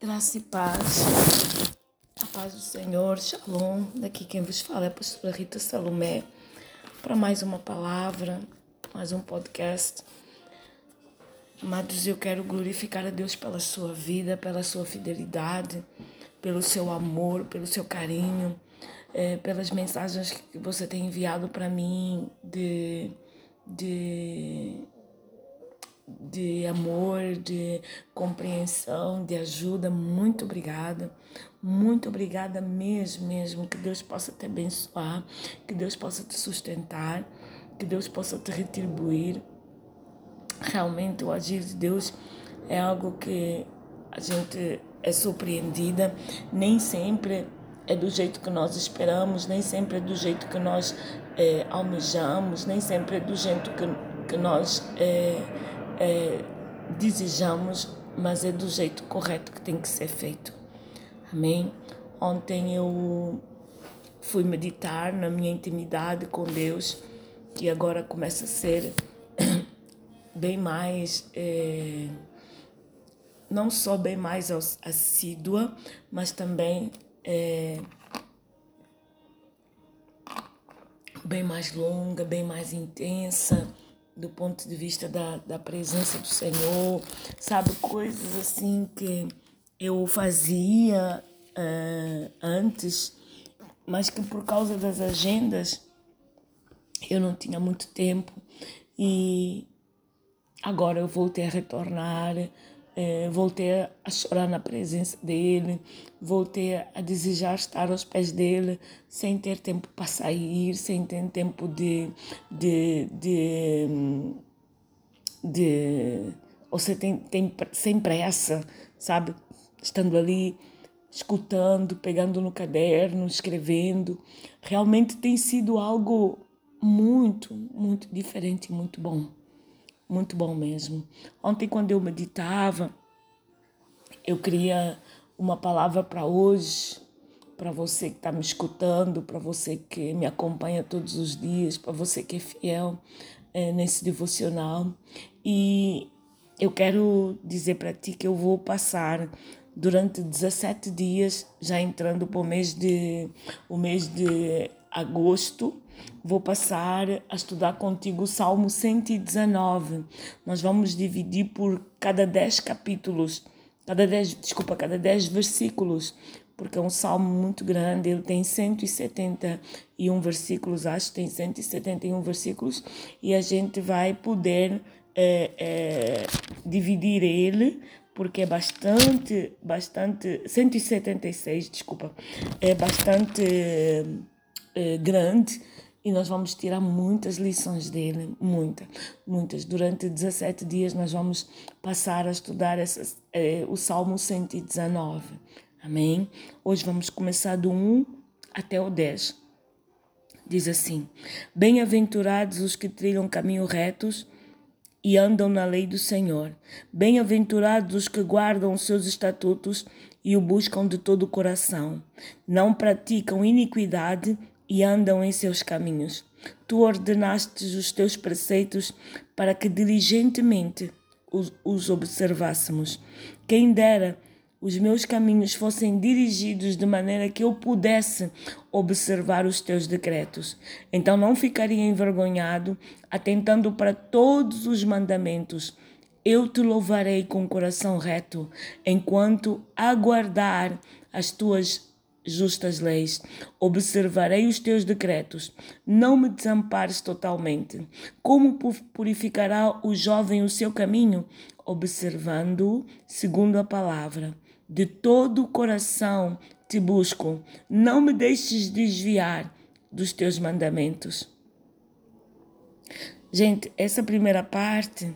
Graça e paz. A paz do Senhor, Shalom. Daqui quem vos fala é a pastora Rita Salomé. Para mais uma palavra, mais um podcast. Amados, eu quero glorificar a Deus pela sua vida, pela sua fidelidade, pelo seu amor, pelo seu carinho, é, pelas mensagens que você tem enviado para mim de, de de amor, de compreensão, de ajuda. Muito obrigada. Muito obrigada mesmo, mesmo. Que Deus possa te abençoar, que Deus possa te sustentar, que Deus possa te retribuir. Realmente o agir de Deus é algo que a gente é surpreendida, nem sempre é do jeito que nós esperamos, nem sempre é do jeito que nós é, almejamos, nem sempre é do jeito que, que nós é, é, desejamos, mas é do jeito correto que tem que ser feito. Amém? Ontem eu fui meditar na minha intimidade com Deus, que agora começa a ser bem mais. É, não só bem mais assídua, mas também é, bem mais longa, bem mais intensa do ponto de vista da, da presença do Senhor, sabe? Coisas assim que eu fazia uh, antes, mas que por causa das agendas eu não tinha muito tempo e agora eu voltei a retornar, uh, voltei a chorar na presença dele, voltei a desejar estar aos pés dele, sem ter tempo para sair, sem ter tempo de. de, de, de ou seja, tem, tem, sem pressa, sabe? Estando ali, escutando, pegando no caderno, escrevendo. Realmente tem sido algo muito, muito diferente, muito bom. Muito bom mesmo. Ontem, quando eu meditava, eu queria uma palavra para hoje, para você que está me escutando, para você que me acompanha todos os dias, para você que é fiel é, nesse devocional. E eu quero dizer para ti que eu vou passar durante 17 dias, já entrando para o mês de, o mês de agosto, vou passar a estudar contigo o Salmo 119. Nós vamos dividir por cada 10 capítulos cada dez, desculpa, cada dez versículos, porque é um salmo muito grande, ele tem 171 versículos, acho que tem 171 versículos, e a gente vai poder é, é, dividir ele, porque é bastante, bastante, 176, desculpa, é bastante é, grande, e nós vamos tirar muitas lições dele, muitas, muitas. Durante 17 dias nós vamos passar a estudar essa, é, o Salmo 119. Amém? Hoje vamos começar do 1 até o 10. Diz assim: Bem-aventurados os que trilham caminho retos e andam na lei do Senhor. Bem-aventurados os que guardam os seus estatutos e o buscam de todo o coração. Não praticam iniquidade e andam em seus caminhos. Tu ordenastes os teus preceitos para que diligentemente os, os observássemos. Quem dera os meus caminhos fossem dirigidos de maneira que eu pudesse observar os teus decretos. Então não ficaria envergonhado, atentando para todos os mandamentos. Eu te louvarei com coração reto, enquanto aguardar as tuas justas leis. Observarei os teus decretos. Não me desampares totalmente. Como purificará o jovem o seu caminho? Observando-o segundo a palavra. De todo o coração te busco. Não me deixes desviar dos teus mandamentos. Gente, essa primeira parte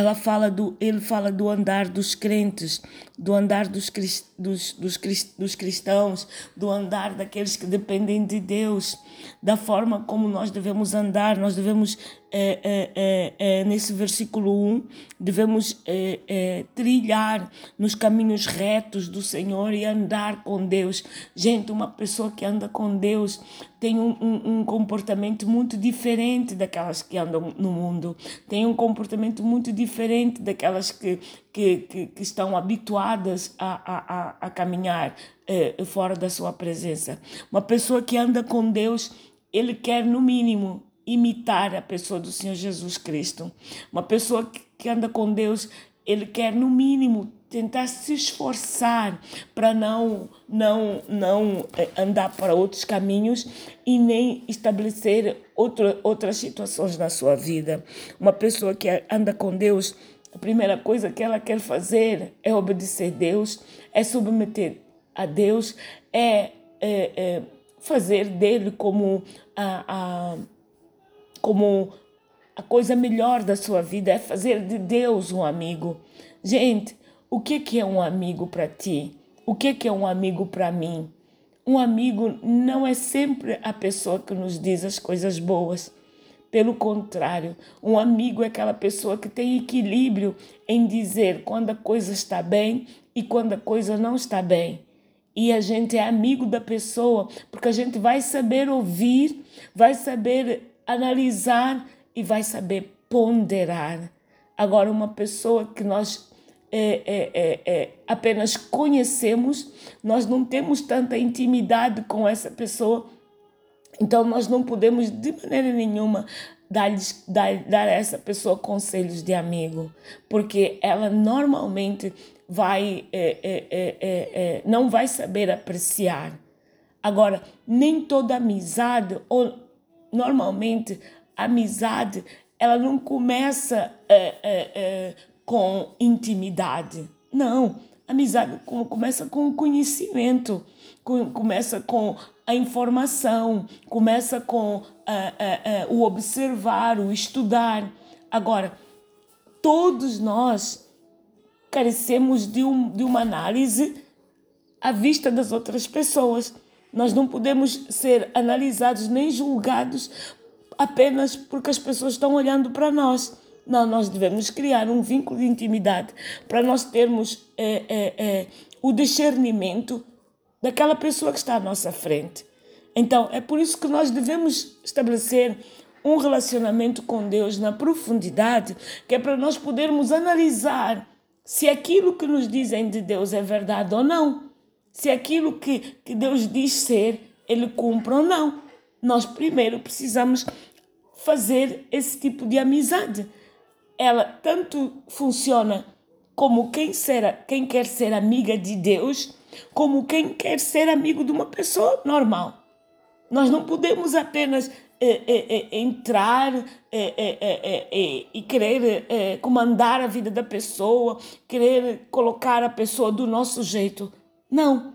ela fala do, ele fala do andar dos crentes, do andar dos, dos, dos, dos cristãos, do andar daqueles que dependem de Deus, da forma como nós devemos andar, nós devemos é, é, é, é nesse versículo 1, devemos é, trilhar nos caminhos retos do Senhor e andar com Deus. Gente, uma pessoa que anda com Deus tem um, um, um, comportamento muito diferente daquelas que andam no mundo, tem um comportamento muito diferente daquelas que, que, que, que estão habituadas a, a, a caminhar eh, fora da sua presença. Uma pessoa que anda com Deus, ele quer, no mínimo, imitar a pessoa do Senhor Jesus Cristo. Uma pessoa que anda com Deus, ele quer, no mínimo, tentar se esforçar para não não não eh, andar para outros caminhos e nem estabelecer outra, outras situações na sua vida. Uma pessoa que anda com Deus, a primeira coisa que ela quer fazer é obedecer a Deus, é submeter a Deus, é, é, é fazer dele como a, a como a coisa melhor da sua vida, é fazer de Deus um amigo. Gente, o que, que é um amigo para ti? O que, que é um amigo para mim? Um amigo não é sempre a pessoa que nos diz as coisas boas. Pelo contrário, um amigo é aquela pessoa que tem equilíbrio em dizer quando a coisa está bem e quando a coisa não está bem. E a gente é amigo da pessoa porque a gente vai saber ouvir, vai saber analisar e vai saber ponderar. Agora, uma pessoa que nós é, é, é, apenas conhecemos, nós não temos tanta intimidade com essa pessoa, então nós não podemos de maneira nenhuma dar, dar, dar a essa pessoa conselhos de amigo, porque ela normalmente vai é, é, não vai saber apreciar. Agora, nem toda amizade, ou normalmente a amizade, ela não começa com intimidade. Não, amizade começa com conhecimento, começa com a informação, começa com o observar, o estudar. Agora, todos nós carecemos de, um, de uma análise à vista das outras pessoas. Nós não podemos ser analisados nem julgados apenas porque as pessoas estão olhando para nós. Não, nós devemos criar um vínculo de intimidade para nós termos é, é, é, o discernimento daquela pessoa que está à nossa frente. Então, é por isso que nós devemos estabelecer um relacionamento com Deus na profundidade, que é para nós podermos analisar se aquilo que nos dizem de Deus é verdade ou não. Se aquilo que, que Deus diz ser, ele cumpre ou não. Nós primeiro precisamos fazer esse tipo de amizade ela tanto funciona como quem, ser, quem quer ser amiga de Deus, como quem quer ser amigo de uma pessoa normal. Nós não podemos apenas é, é, é, entrar e querer comandar a vida da pessoa, querer colocar a pessoa do nosso jeito. Não.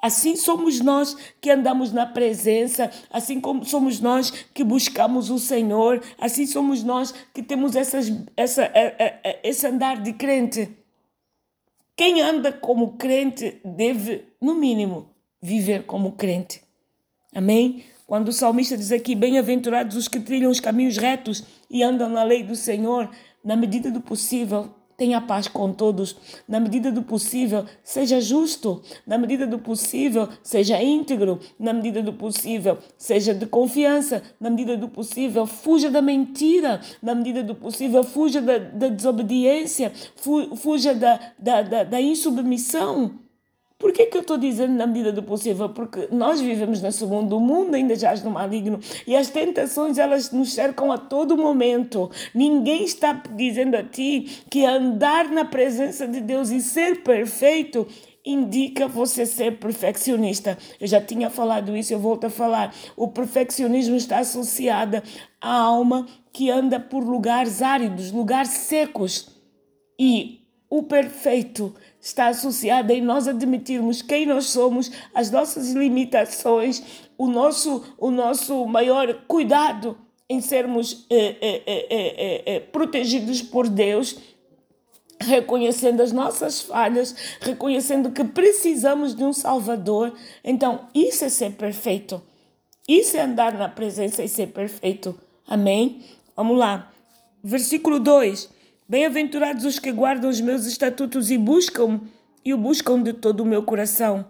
Assim somos nós que andamos na presença, assim como somos nós que buscamos o Senhor, assim somos nós que temos essas, essa, é, é, é, esse andar de crente. Quem anda como crente deve, no mínimo, viver como crente. Amém? Quando o salmista diz aqui: Bem-aventurados os que trilham os caminhos retos e andam na lei do Senhor, na medida do possível, Tenha paz com todos, na medida do possível, seja justo, na medida do possível, seja íntegro, na medida do possível, seja de confiança, na medida do possível, fuja da mentira, na medida do possível, fuja da, da desobediência, fuja da, da, da, da insubmissão. Por que, que eu estou dizendo na medida do possível? Porque nós vivemos nesse mundo, o mundo ainda jaz no maligno e as tentações elas nos cercam a todo momento. Ninguém está dizendo a ti que andar na presença de Deus e ser perfeito indica você ser perfeccionista. Eu já tinha falado isso, eu volto a falar. O perfeccionismo está associado à alma que anda por lugares áridos, lugares secos. E o perfeito está associada em nós admitirmos quem nós somos, as nossas limitações, o nosso, o nosso maior cuidado em sermos eh eh, eh, protegidos por Deus, reconhecendo as nossas falhas, reconhecendo que precisamos de um Salvador. Então, isso é ser perfeito. Isso é andar na presença e ser perfeito. Amém? Vamos lá. Versículo 2. Bem-aventurados os que guardam os meus estatutos e buscam e o buscam de todo o meu coração.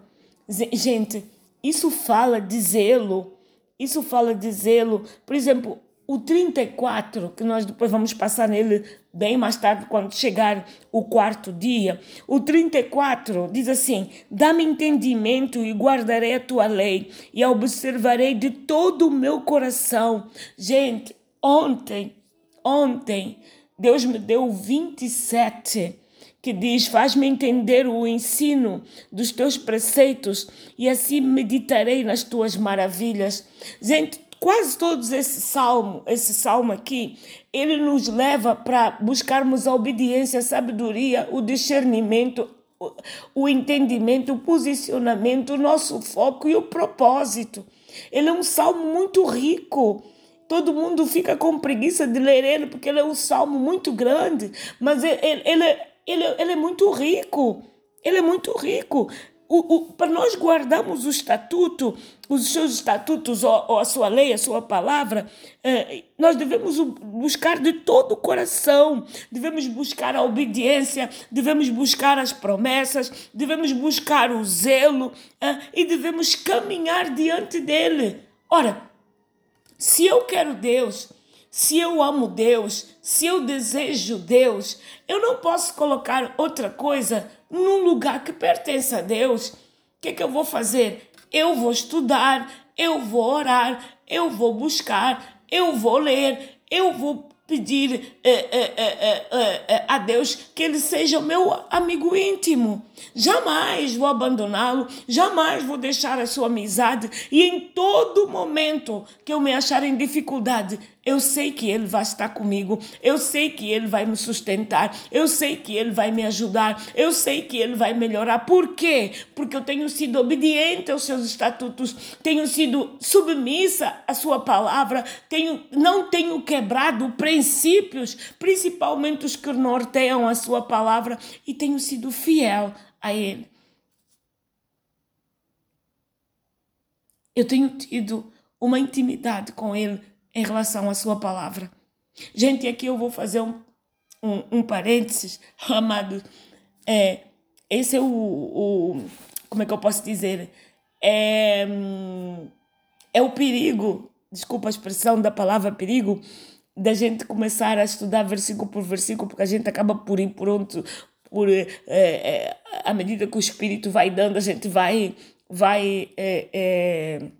Gente, isso fala de zelo. Isso fala de zelo. Por exemplo, o 34, que nós depois vamos passar nele bem mais tarde, quando chegar o quarto dia. O 34 diz assim: Dá-me entendimento e guardarei a tua lei, e a observarei de todo o meu coração. Gente, ontem, ontem, Deus me deu 27 que diz: Faz-me entender o ensino dos teus preceitos e assim meditarei nas tuas maravilhas. Gente, quase todos esse salmo, esse salmo aqui, ele nos leva para buscarmos a obediência, a sabedoria, o discernimento, o entendimento, o posicionamento, o nosso foco e o propósito. Ele é um salmo muito rico. Todo mundo fica com preguiça de ler ele porque ele é um salmo muito grande, mas ele, ele, ele, ele é muito rico. Ele é muito rico o, o, para nós guardarmos o estatuto, os seus estatutos, ou, ou a sua lei, a sua palavra, eh, nós devemos buscar de todo o coração, devemos buscar a obediência, devemos buscar as promessas, devemos buscar o zelo eh, e devemos caminhar diante dele. Ora, se eu quero Deus, se eu amo Deus, se eu desejo Deus, eu não posso colocar outra coisa num lugar que pertence a Deus. O que, é que eu vou fazer? Eu vou estudar, eu vou orar, eu vou buscar, eu vou ler, eu vou pedir eh, eh, eh, a Deus que Ele seja o meu amigo íntimo. Jamais vou abandoná-lo, jamais vou deixar a sua amizade e em todo momento que eu me achar em dificuldade, eu sei que Ele vai estar comigo, eu sei que Ele vai me sustentar, eu sei que Ele vai me ajudar, eu sei que Ele vai melhorar. Por quê? Porque eu tenho sido obediente aos seus estatutos, tenho sido submissa à Sua palavra, tenho, não tenho quebrado princípios, principalmente os que norteiam a Sua palavra, e tenho sido fiel a Ele. Eu tenho tido uma intimidade com Ele em relação à sua palavra. Gente, aqui eu vou fazer um, um, um parênteses, amado. É, esse é o, o, Como é que eu posso dizer? É, é o perigo, desculpa a expressão da palavra perigo, da gente começar a estudar versículo por versículo, porque a gente acaba por ir pronto, por é, é, à medida que o Espírito vai dando, a gente vai, vai é, é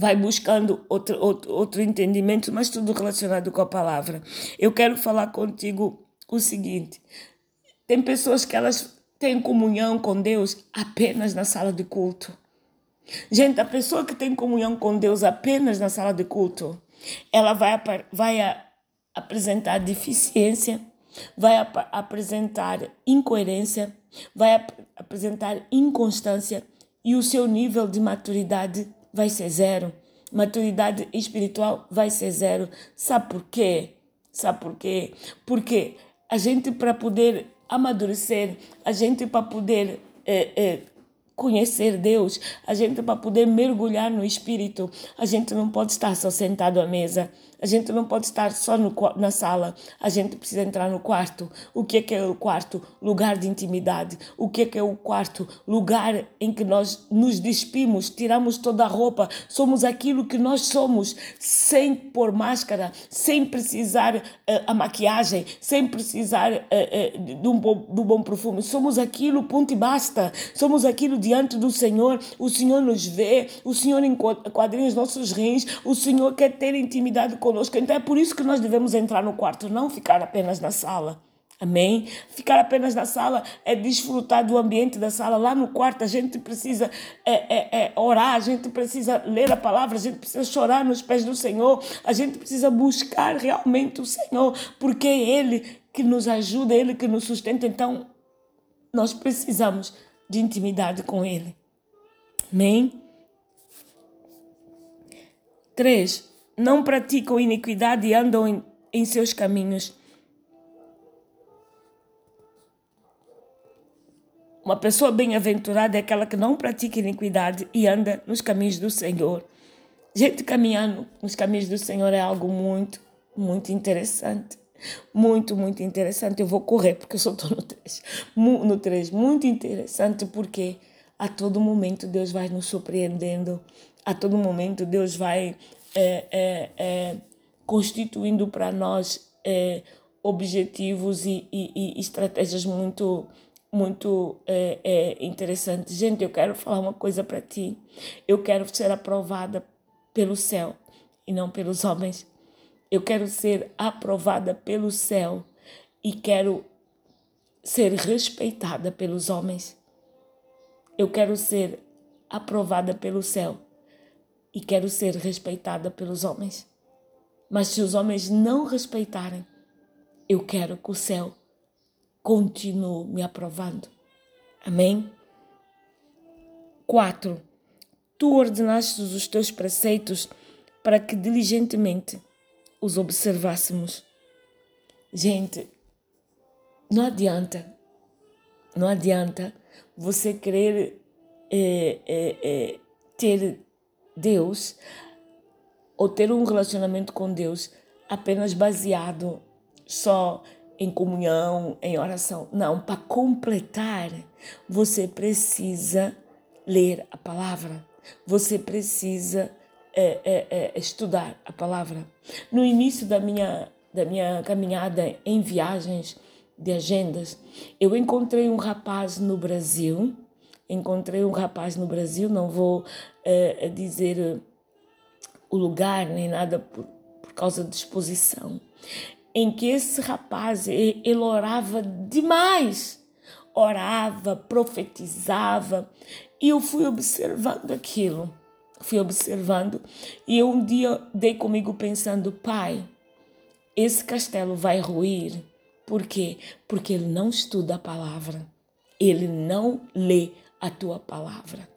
vai buscando outro, outro, outro entendimento, mas tudo relacionado com a palavra. Eu quero falar contigo o seguinte: tem pessoas que elas têm comunhão com Deus apenas na sala de culto. Gente, a pessoa que tem comunhão com Deus apenas na sala de culto, ela vai, vai apresentar deficiência, vai ap apresentar incoerência, vai ap apresentar inconstância e o seu nível de maturidade vai ser zero. Maturidade espiritual vai ser zero. Sabe por quê? Sabe por quê? Porque a gente, para poder amadurecer, a gente, para poder é, é, conhecer Deus, a gente, para poder mergulhar no Espírito, a gente não pode estar só sentado à mesa. A gente não pode estar só no, na sala, a gente precisa entrar no quarto. O que é que é o quarto? Lugar de intimidade. O que é que é o quarto? Lugar em que nós nos despimos, tiramos toda a roupa, somos aquilo que nós somos, sem pôr máscara, sem precisar uh, a maquiagem, sem precisar uh, uh, de, um bom, um bom perfume. Somos aquilo, ponto e basta. Somos aquilo diante do Senhor. O Senhor nos vê, o Senhor enquadrinha os nossos rins, o Senhor quer ter intimidade com conosco. Então é por isso que nós devemos entrar no quarto, não ficar apenas na sala. Amém? Ficar apenas na sala é desfrutar do ambiente da sala. Lá no quarto a gente precisa é, é, é, orar, a gente precisa ler a palavra, a gente precisa chorar nos pés do Senhor, a gente precisa buscar realmente o Senhor, porque é Ele que nos ajuda, é Ele que nos sustenta. Então nós precisamos de intimidade com Ele. Amém? 3 não praticam iniquidade e andam em, em seus caminhos. Uma pessoa bem-aventurada é aquela que não pratica iniquidade e anda nos caminhos do Senhor. Gente caminhando nos caminhos do Senhor é algo muito, muito interessante. Muito, muito interessante. Eu vou correr porque eu só estou no 3. No 3. Muito interessante porque a todo momento Deus vai nos surpreendendo. A todo momento Deus vai é, é, é, constituindo para nós é, objetivos e, e, e, estratégias muito muito é, interessantes. Gente, eu quero falar uma coisa para ti. Eu quero ser aprovada pelo céu e não pelos homens. Eu quero ser aprovada pelo céu e quero ser respeitada pelos homens. Eu quero ser aprovada pelo céu e quero ser respeitada pelos homens. Mas se os homens não respeitarem, eu quero que o céu continue me aprovando. Amém? 4. Tu ordenaste os teus preceitos para que diligentemente os observássemos. Gente, não adianta, não adianta você querer é, é, é, ter Deus ou ter um relacionamento com Deus apenas baseado só em comunhão, em oração. Não, para completar, você precisa ler a palavra. Você precisa é, é, é, estudar a palavra. No início da minha, da minha caminhada em viagens de agendas, eu encontrei um rapaz no Brasil. Encontrei um rapaz no Brasil, não vou é, dizer o lugar nem nada por, por causa de exposição, em que esse rapaz ele orava demais, orava, profetizava, e eu fui observando aquilo fui observando e eu um dia dei comigo pensando, pai, esse castelo vai ruir. Por quê? Porque ele não estuda a palavra. Ele não lê a tua palavra.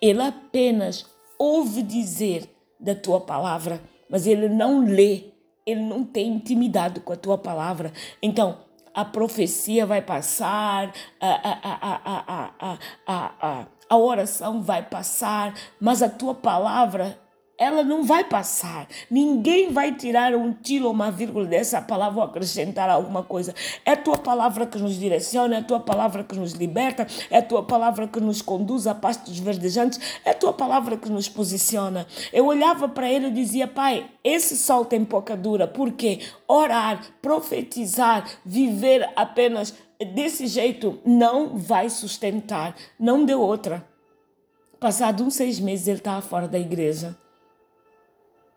Ele apenas ouve dizer da tua palavra, mas ele não lê, ele não tem intimidade com a tua palavra. Então, a profecia vai passar, a, a, a, a, a, a, a oração vai passar, mas a tua palavra ela não vai passar. Ninguém vai tirar um tiro ou uma vírgula dessa palavra ou acrescentar alguma coisa. É a tua palavra que nos direciona, é a tua palavra que nos liberta, é a tua palavra que nos conduz a pastos verdejantes, é a tua palavra que nos posiciona. Eu olhava para ele e dizia, pai, esse sol tem pouca dura, porque orar, profetizar, viver apenas desse jeito não vai sustentar. Não deu outra. Passado uns seis meses, ele estava fora da igreja.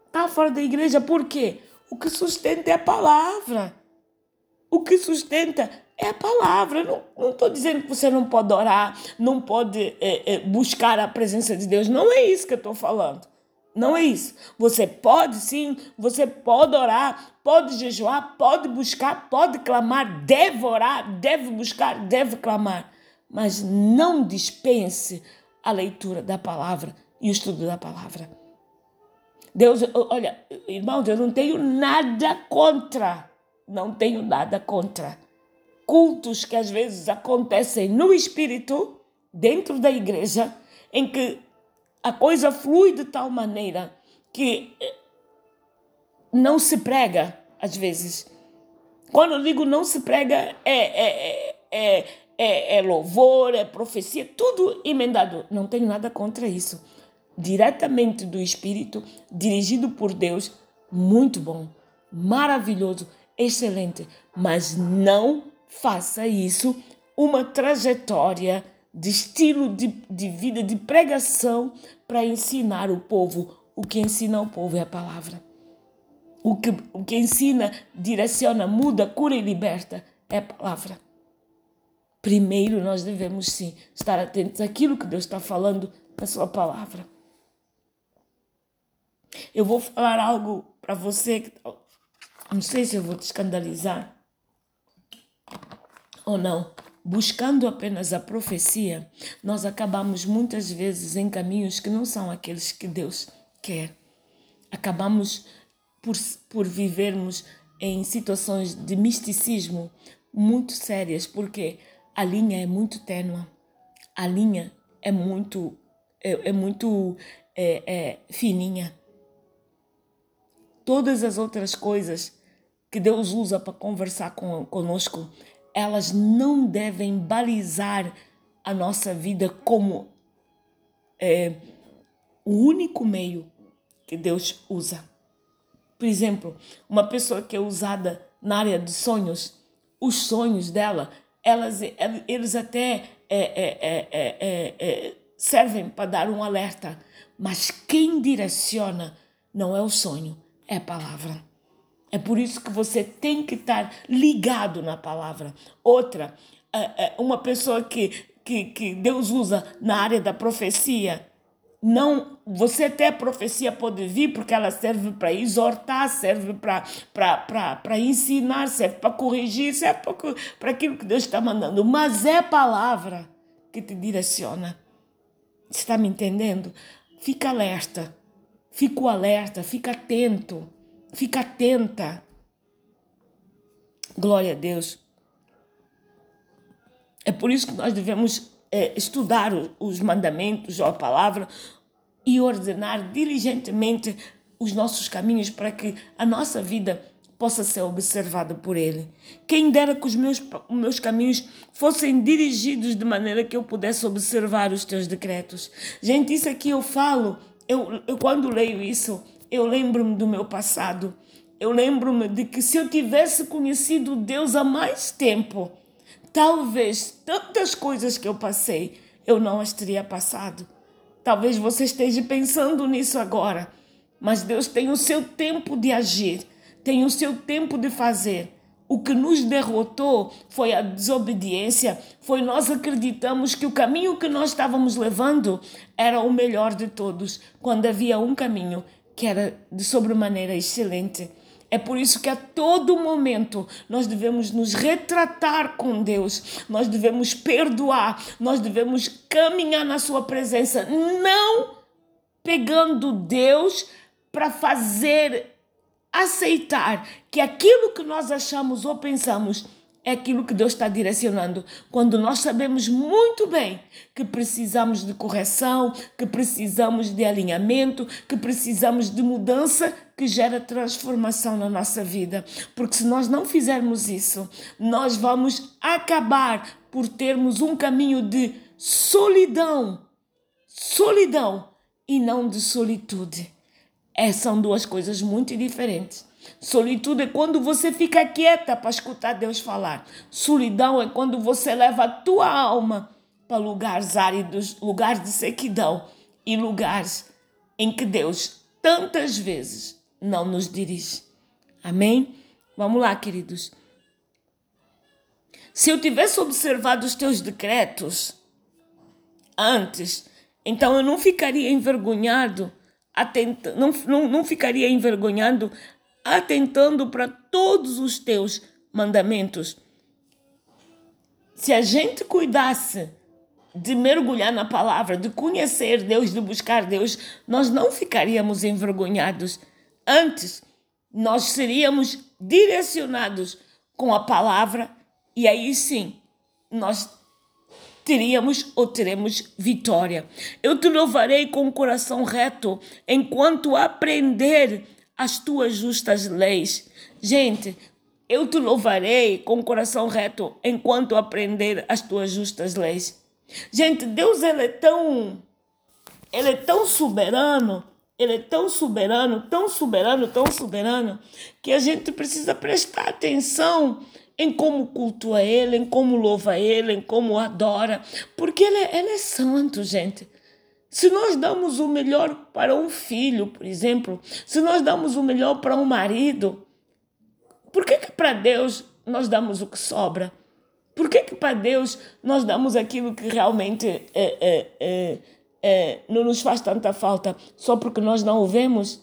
Estava fora da igreja por quê? O que sustenta é a palavra. O que sustenta é a palavra. Não estou dizendo que você não pode orar, não pode é, é, buscar a presença de Deus. Não é isso que eu estou falando. Não é isso. Você pode sim, você pode orar, pode jejuar, pode buscar, pode clamar, deve orar, deve buscar, deve clamar. Mas não dispense a leitura da palavra e o estudo da palavra. Deus, olha, irmãos, eu não tenho nada contra, não tenho nada contra cultos que às vezes acontecem no espírito, dentro da igreja, em que a coisa flui de tal maneira que eh, não se prega, às vezes. Quando eu digo não se prega, é, é, é, é, é louvor, é profecia, tudo emendado. Não tenho nada contra isso. Diretamente do Espírito, dirigido por Deus, muito bom, maravilhoso, excelente. Mas não faça isso uma trajetória de estilo de, de vida, de pregação para ensinar o povo. O que ensina o povo é a palavra. O que, o que ensina, direciona, muda, cura e liberta é a palavra. Primeiro nós devemos sim estar atentos àquilo que Deus está falando na sua palavra. Eu vou falar algo para você que não sei se eu vou te escandalizar ou não, buscando apenas a profecia, nós acabamos muitas vezes em caminhos que não são aqueles que Deus quer. Acabamos por, por vivermos em situações de misticismo muito sérias, porque a linha é muito tênua, a linha é muito, é, é muito é, é, fininha. Todas as outras coisas que Deus usa para conversar com, conosco, elas não devem balizar a nossa vida como é, o único meio que Deus usa. Por exemplo, uma pessoa que é usada na área de sonhos, os sonhos dela, elas, eles até é, é, é, servem para dar um alerta, mas quem direciona não é o sonho, é a palavra. É por isso que você tem que estar ligado na palavra. Outra, uma pessoa que, que, que Deus usa na área da profecia, não você até a profecia pode vir porque ela serve para exortar, serve para ensinar, serve para corrigir, serve para aquilo que Deus está mandando. Mas é a palavra que te direciona. Está me entendendo? Fica alerta, fica alerta, fica atento, fica atenta. Glória a Deus. É por isso que nós devemos é, estudar os mandamentos ou a palavra e ordenar diligentemente os nossos caminhos para que a nossa vida possa ser observada por Ele. Quem dera que os meus, meus caminhos fossem dirigidos de maneira que eu pudesse observar os teus decretos. Gente, isso aqui eu falo, eu, eu quando leio isso, eu lembro-me do meu passado. Eu lembro-me de que se eu tivesse conhecido Deus há mais tempo, talvez tantas coisas que eu passei, eu não as teria passado. Talvez você esteja pensando nisso agora, mas Deus tem o seu tempo de agir, tem o seu tempo de fazer. O que nos derrotou foi a desobediência, foi nós acreditamos que o caminho que nós estávamos levando era o melhor de todos, quando havia um caminho que era de sobremaneira excelente. É por isso que a todo momento nós devemos nos retratar com Deus, nós devemos perdoar, nós devemos caminhar na Sua presença, não pegando Deus para fazer aceitar que aquilo que nós achamos ou pensamos é aquilo que Deus está direcionando. Quando nós sabemos muito bem que precisamos de correção, que precisamos de alinhamento, que precisamos de mudança que gera transformação na nossa vida. Porque se nós não fizermos isso, nós vamos acabar por termos um caminho de solidão. Solidão e não de solitude. É, são duas coisas muito diferentes. Solitude é quando você fica quieta para escutar Deus falar. Solidão é quando você leva a tua alma para lugares áridos, lugares de sequidão e lugares em que Deus tantas vezes não nos dirige. Amém? Vamos lá, queridos. Se eu tivesse observado os teus decretos antes, então eu não ficaria envergonhado, não, não, não ficaria envergonhado atentando para todos os teus mandamentos. Se a gente cuidasse de mergulhar na palavra, de conhecer Deus, de buscar Deus, nós não ficaríamos envergonhados. Antes, nós seríamos direcionados com a palavra e aí sim nós teríamos ou teremos vitória. Eu te louvarei com o coração reto enquanto aprender as tuas justas leis. Gente, eu te louvarei com o coração reto enquanto aprender as tuas justas leis. Gente, Deus ele é tão ele é tão soberano, ele é tão soberano, tão soberano, tão soberano, que a gente precisa prestar atenção em como cultua ele, em como louva ele, em como adora, porque ele, é, ele é santo, gente. Se nós damos o melhor para um filho, por exemplo, se nós damos o melhor para um marido, por que, que para Deus nós damos o que sobra? Por que, que para Deus nós damos aquilo que realmente é, é, é, é, não nos faz tanta falta só porque nós não o vemos?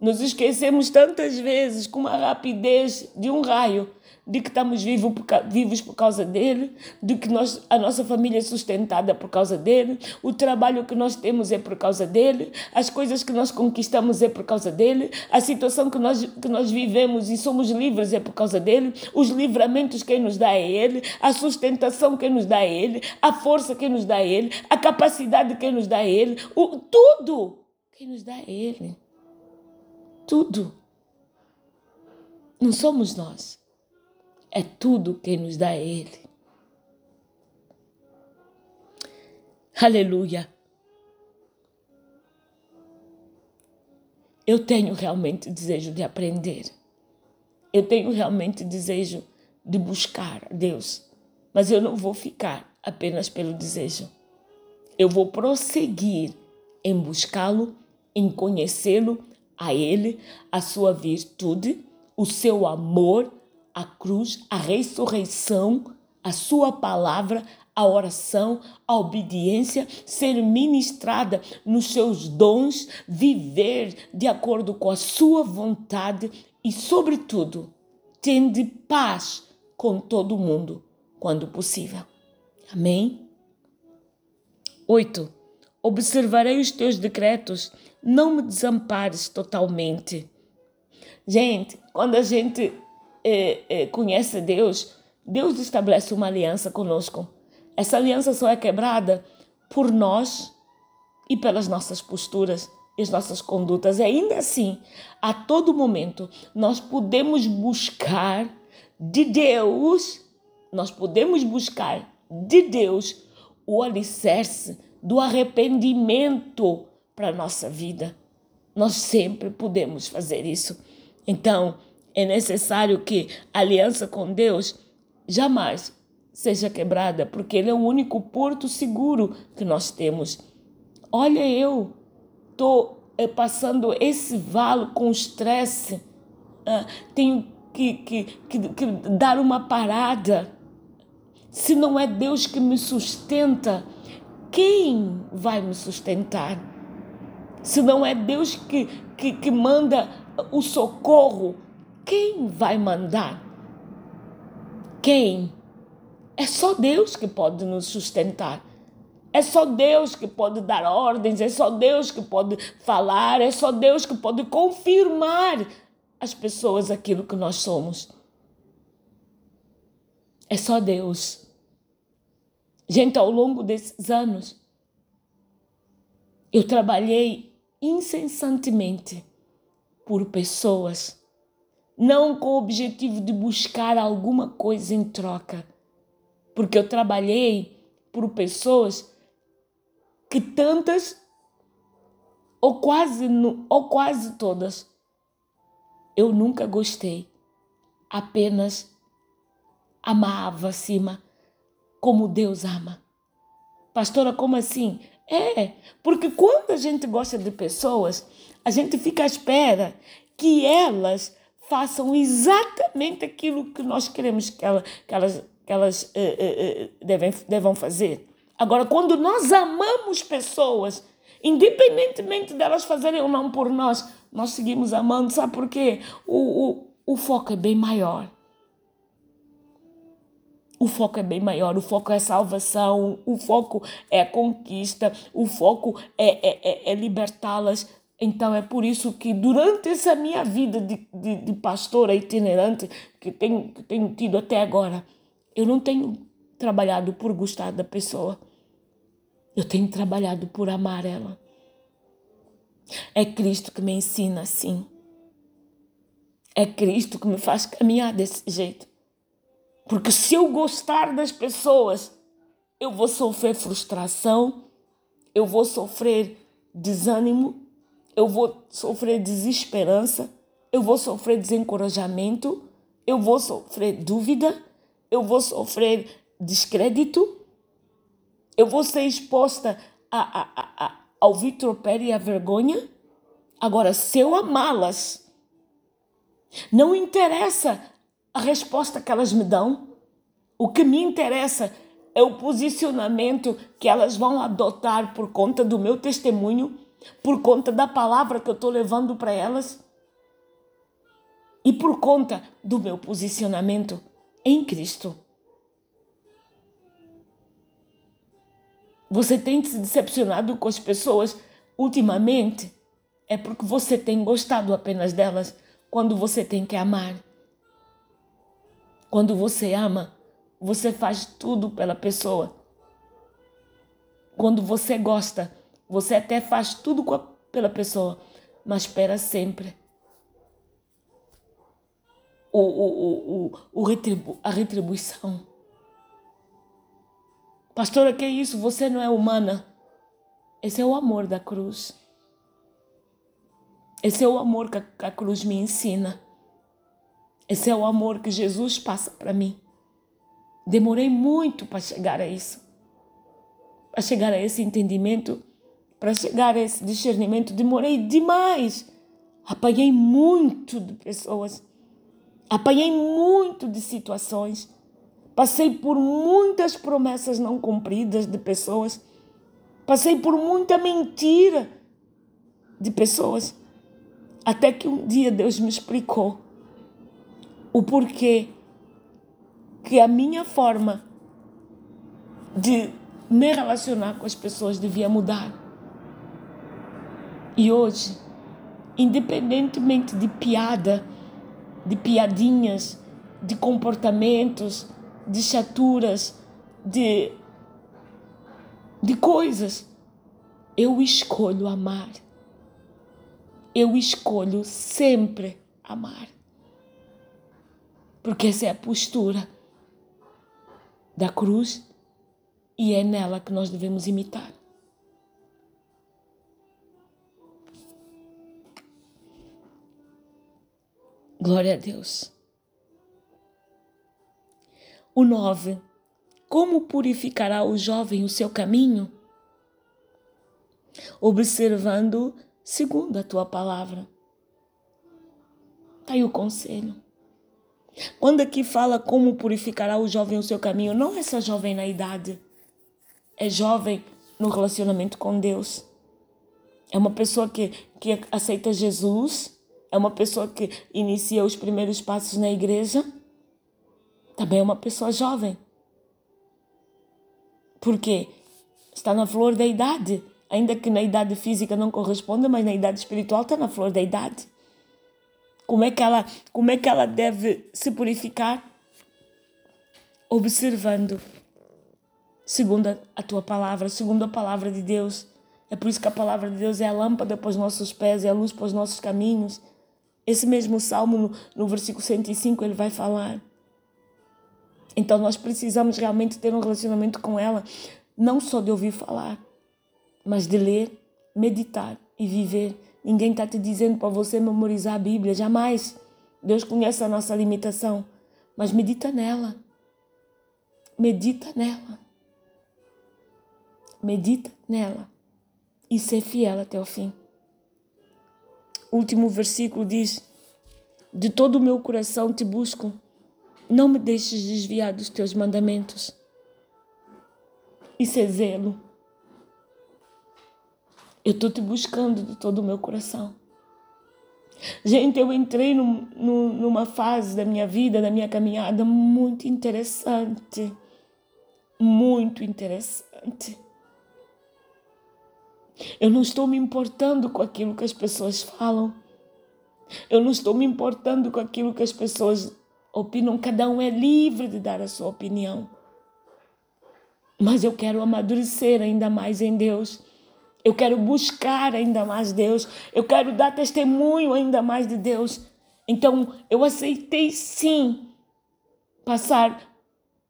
Nos esquecemos tantas vezes com uma rapidez de um raio de que estamos vivos por, vivos por causa dele, de que nós, a nossa família é sustentada por causa dele, o trabalho que nós temos é por causa dele, as coisas que nós conquistamos é por causa dele, a situação que nós, que nós vivemos e somos livres é por causa dele, os livramentos quem nos dá é ele, a sustentação quem nos dá é ele, a força quem nos dá é ele, a capacidade quem nos dá é ele, o, tudo quem nos dá é ele. Tudo. Não somos nós. É tudo quem nos dá Ele. Aleluia. Eu tenho realmente desejo de aprender. Eu tenho realmente desejo de buscar Deus. Mas eu não vou ficar apenas pelo desejo. Eu vou prosseguir em buscá-lo, em conhecê-lo, a Ele, a sua virtude, o seu amor, a cruz, a ressurreição, a sua palavra, a oração, a obediência, ser ministrada nos seus dons, viver de acordo com a sua vontade e, sobretudo, tende paz com todo mundo quando possível. Amém? 8. Observarei os teus decretos, não me desampares totalmente. Gente, quando a gente é, é, conhece Deus, Deus estabelece uma aliança conosco. Essa aliança só é quebrada por nós e pelas nossas posturas e as nossas condutas. E ainda assim, a todo momento, nós podemos buscar de Deus, nós podemos buscar de Deus o alicerce do arrependimento para a nossa vida. Nós sempre podemos fazer isso. Então, é necessário que a aliança com Deus jamais seja quebrada, porque Ele é o único porto seguro que nós temos. Olha, eu estou é, passando esse valo com estresse, ah, tenho que, que, que, que dar uma parada. Se não é Deus que me sustenta, quem vai me sustentar? Se não é Deus que, que, que manda o socorro, quem vai mandar? Quem? É só Deus que pode nos sustentar. É só Deus que pode dar ordens, é só Deus que pode falar, é só Deus que pode confirmar às pessoas aquilo que nós somos. É só Deus. Gente, ao longo desses anos, eu trabalhei incessantemente por pessoas, não com o objetivo de buscar alguma coisa em troca porque eu trabalhei por pessoas que tantas ou quase ou quase todas eu nunca gostei, apenas amava acima como Deus ama. Pastora, como assim? É, porque quando a gente gosta de pessoas, a gente fica à espera que elas façam exatamente aquilo que nós queremos que, ela, que elas que elas eh, eh, devem, devam fazer. Agora, quando nós amamos pessoas, independentemente delas fazerem ou não por nós, nós seguimos amando, sabe por quê? O, o, o foco é bem maior. O foco é bem maior, o foco é salvação, o foco é conquista, o foco é, é, é, é libertá-las. Então é por isso que durante essa minha vida de, de, de pastora itinerante que tenho, que tenho tido até agora, eu não tenho trabalhado por gostar da pessoa. Eu tenho trabalhado por amar ela. É Cristo que me ensina assim. É Cristo que me faz caminhar desse jeito. Porque se eu gostar das pessoas, eu vou sofrer frustração, eu vou sofrer desânimo, eu vou sofrer desesperança, eu vou sofrer desencorajamento, eu vou sofrer dúvida eu vou sofrer descrédito, eu vou ser exposta a, a, a, ao vitropério e à vergonha. Agora, se eu amá-las, não interessa a resposta que elas me dão, o que me interessa é o posicionamento que elas vão adotar por conta do meu testemunho, por conta da palavra que eu estou levando para elas e por conta do meu posicionamento em Cristo. Você tem se decepcionado com as pessoas ultimamente? É porque você tem gostado apenas delas quando você tem que amar. Quando você ama, você faz tudo pela pessoa. Quando você gosta, você até faz tudo a, pela pessoa, mas espera sempre o, o, o, o retribu a retribuição. Pastora, que é isso? Você não é humana. Esse é o amor da cruz. Esse é o amor que a, que a cruz me ensina. Esse é o amor que Jesus passa para mim. Demorei muito para chegar a isso. Para chegar a esse entendimento, para chegar a esse discernimento, demorei demais. Apanhei muito de pessoas. Apanhei muito de situações. Passei por muitas promessas não cumpridas de pessoas. Passei por muita mentira de pessoas. Até que um dia Deus me explicou o porquê que a minha forma de me relacionar com as pessoas devia mudar. E hoje, independentemente de piada, de piadinhas, de comportamentos, de chaturas, de, de coisas. Eu escolho amar. Eu escolho sempre amar. Porque essa é a postura da cruz e é nela que nós devemos imitar. Glória a Deus. O 9. Como purificará o jovem o seu caminho? Observando segundo a tua palavra. Está aí o conselho. Quando aqui fala como purificará o jovem o seu caminho, não é só jovem na idade, é jovem no relacionamento com Deus. É uma pessoa que, que aceita Jesus, é uma pessoa que inicia os primeiros passos na igreja também é uma pessoa jovem. Porque está na flor da idade. Ainda que na idade física não corresponda, mas na idade espiritual está na flor da idade. Como é que ela, como é que ela deve se purificar? Observando, segundo a tua palavra, segundo a palavra de Deus. É por isso que a palavra de Deus é a lâmpada para os nossos pés, é a luz para os nossos caminhos. Esse mesmo salmo, no, no versículo 105, ele vai falar. Então nós precisamos realmente ter um relacionamento com ela, não só de ouvir falar, mas de ler, meditar e viver. Ninguém está te dizendo para você memorizar a Bíblia, jamais. Deus conhece a nossa limitação, mas medita nela. Medita nela. Medita nela e ser fiel até o fim. O último versículo diz: De todo o meu coração te busco não me deixes desviar dos teus mandamentos. Isso é zelo. Eu estou te buscando de todo o meu coração. Gente, eu entrei num, num, numa fase da minha vida, da minha caminhada muito interessante. Muito interessante. Eu não estou me importando com aquilo que as pessoas falam. Eu não estou me importando com aquilo que as pessoas opinam, cada um é livre de dar a sua opinião. Mas eu quero amadurecer ainda mais em Deus. Eu quero buscar ainda mais Deus. Eu quero dar testemunho ainda mais de Deus. Então eu aceitei sim passar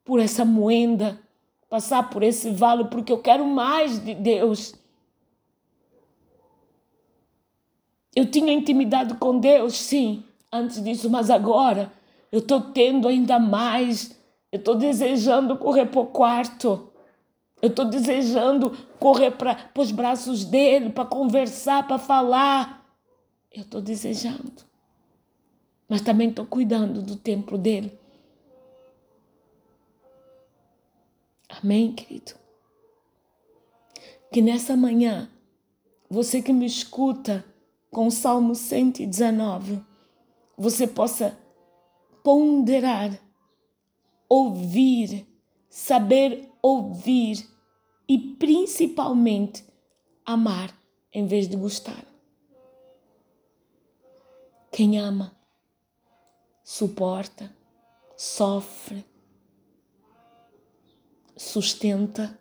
por essa moenda, passar por esse vale, porque eu quero mais de Deus. Eu tinha intimidade com Deus, sim, antes disso, mas agora eu estou tendo ainda mais. Eu estou desejando correr para o quarto. Eu estou desejando correr para os braços dele, para conversar, para falar. Eu estou desejando. Mas também estou cuidando do templo dele. Amém, querido? Que nessa manhã, você que me escuta com o Salmo 119, você possa ponderar, ouvir, saber ouvir e principalmente amar em vez de gostar. Quem ama, suporta, sofre, sustenta,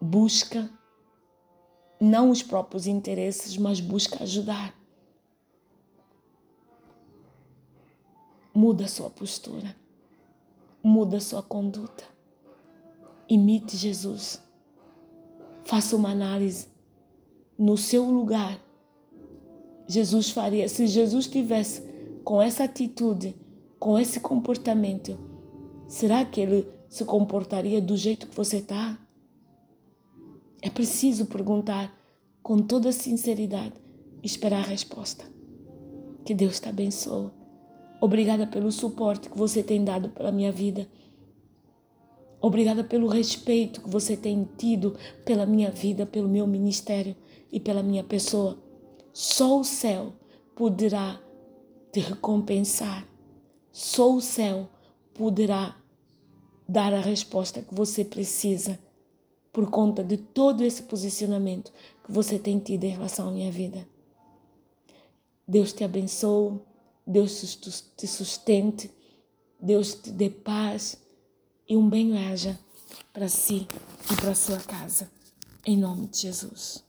busca não os próprios interesses, mas busca ajudar. muda sua postura, muda sua conduta. Imite Jesus. Faça uma análise no seu lugar. Jesus faria, se Jesus tivesse com essa atitude, com esse comportamento, será que ele se comportaria do jeito que você está? É preciso perguntar com toda sinceridade e esperar a resposta. Que Deus te abençoe. Obrigada pelo suporte que você tem dado pela minha vida. Obrigada pelo respeito que você tem tido pela minha vida, pelo meu ministério e pela minha pessoa. Só o céu poderá te recompensar. Só o céu poderá dar a resposta que você precisa por conta de todo esse posicionamento que você tem tido em relação à minha vida. Deus te abençoe, Deus te sustente, Deus te dê paz e um bem-aja para si e para sua casa. Em nome de Jesus.